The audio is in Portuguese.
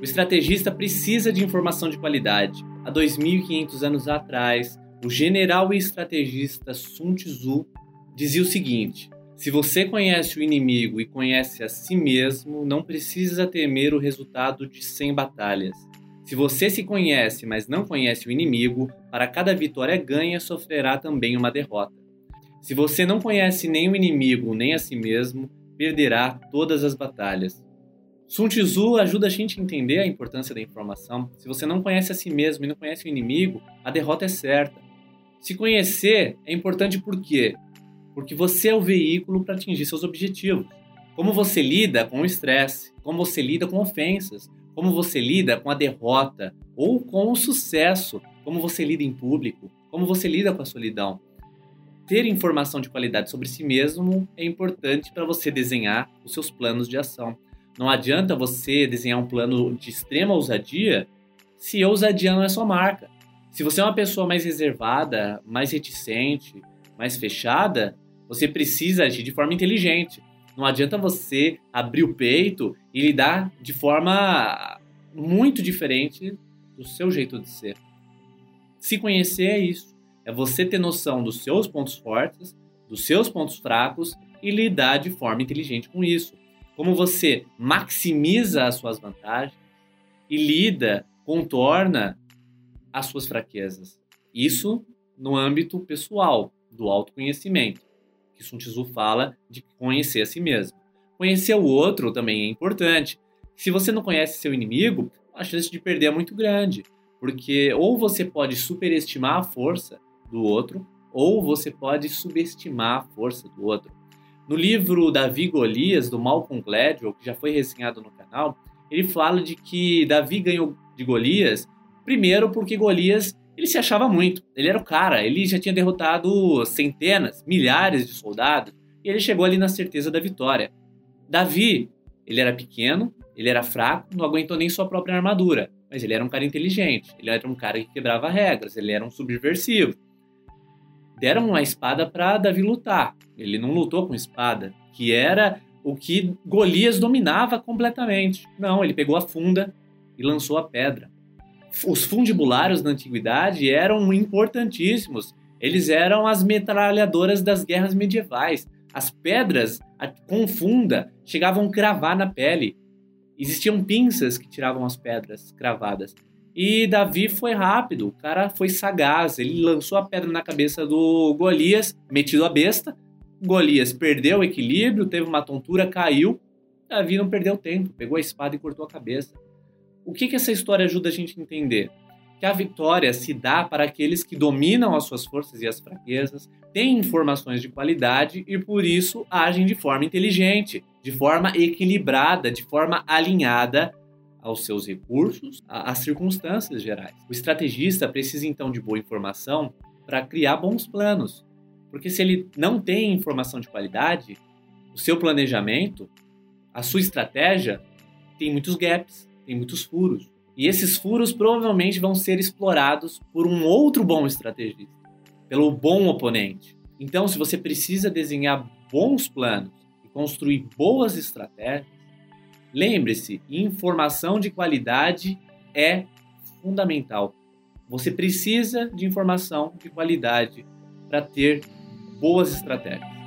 O estrategista precisa de informação de qualidade. Há 2.500 anos atrás, o general e estrategista Sun Tzu dizia o seguinte: se você conhece o inimigo e conhece a si mesmo, não precisa temer o resultado de 100 batalhas. Se você se conhece, mas não conhece o inimigo, para cada vitória ganha sofrerá também uma derrota. Se você não conhece nem o inimigo nem a si mesmo, perderá todas as batalhas. Sun Tzu ajuda a gente a entender a importância da informação. Se você não conhece a si mesmo e não conhece o inimigo, a derrota é certa. Se conhecer é importante por quê? Porque você é o veículo para atingir seus objetivos. Como você lida com o estresse, como você lida com ofensas, como você lida com a derrota ou com o sucesso, como você lida em público, como você lida com a solidão ter informação de qualidade sobre si mesmo é importante para você desenhar os seus planos de ação. Não adianta você desenhar um plano de extrema ousadia se ousadia não é sua marca. Se você é uma pessoa mais reservada, mais reticente, mais fechada, você precisa agir de forma inteligente. Não adianta você abrir o peito e lidar de forma muito diferente do seu jeito de ser. Se conhecer é isso. É você ter noção dos seus pontos fortes, dos seus pontos fracos e lidar de forma inteligente com isso. Como você maximiza as suas vantagens e lida, contorna as suas fraquezas. Isso no âmbito pessoal, do autoconhecimento, que Sun Tzu fala de conhecer a si mesmo. Conhecer o outro também é importante. Se você não conhece seu inimigo, a chance de perder é muito grande, porque ou você pode superestimar a força do outro, ou você pode subestimar a força do outro. No livro Davi Golias, do Malcolm Gladwell, que já foi resenhado no canal, ele fala de que Davi ganhou de Golias, primeiro porque Golias ele se achava muito, ele era o cara, ele já tinha derrotado centenas, milhares de soldados, e ele chegou ali na certeza da vitória. Davi, ele era pequeno, ele era fraco, não aguentou nem sua própria armadura, mas ele era um cara inteligente, ele era um cara que quebrava regras, ele era um subversivo deram uma espada para Davi lutar. Ele não lutou com espada, que era o que Golias dominava completamente. Não, ele pegou a funda e lançou a pedra. Os fundibulários na antiguidade eram importantíssimos. Eles eram as metralhadoras das guerras medievais. As pedras com funda chegavam a cravar na pele. Existiam pinças que tiravam as pedras cravadas. E Davi foi rápido, o cara foi sagaz, ele lançou a pedra na cabeça do Golias, metido a besta. Golias perdeu o equilíbrio, teve uma tontura, caiu. Davi não perdeu tempo, pegou a espada e cortou a cabeça. O que, que essa história ajuda a gente a entender? Que a vitória se dá para aqueles que dominam as suas forças e as fraquezas, têm informações de qualidade e por isso agem de forma inteligente, de forma equilibrada, de forma alinhada aos seus recursos, às circunstâncias gerais. O estrategista precisa então de boa informação para criar bons planos, porque se ele não tem informação de qualidade, o seu planejamento, a sua estratégia tem muitos gaps, tem muitos furos. E esses furos provavelmente vão ser explorados por um outro bom estrategista, pelo bom oponente. Então, se você precisa desenhar bons planos e construir boas estratégias, Lembre-se, informação de qualidade é fundamental. Você precisa de informação de qualidade para ter boas estratégias.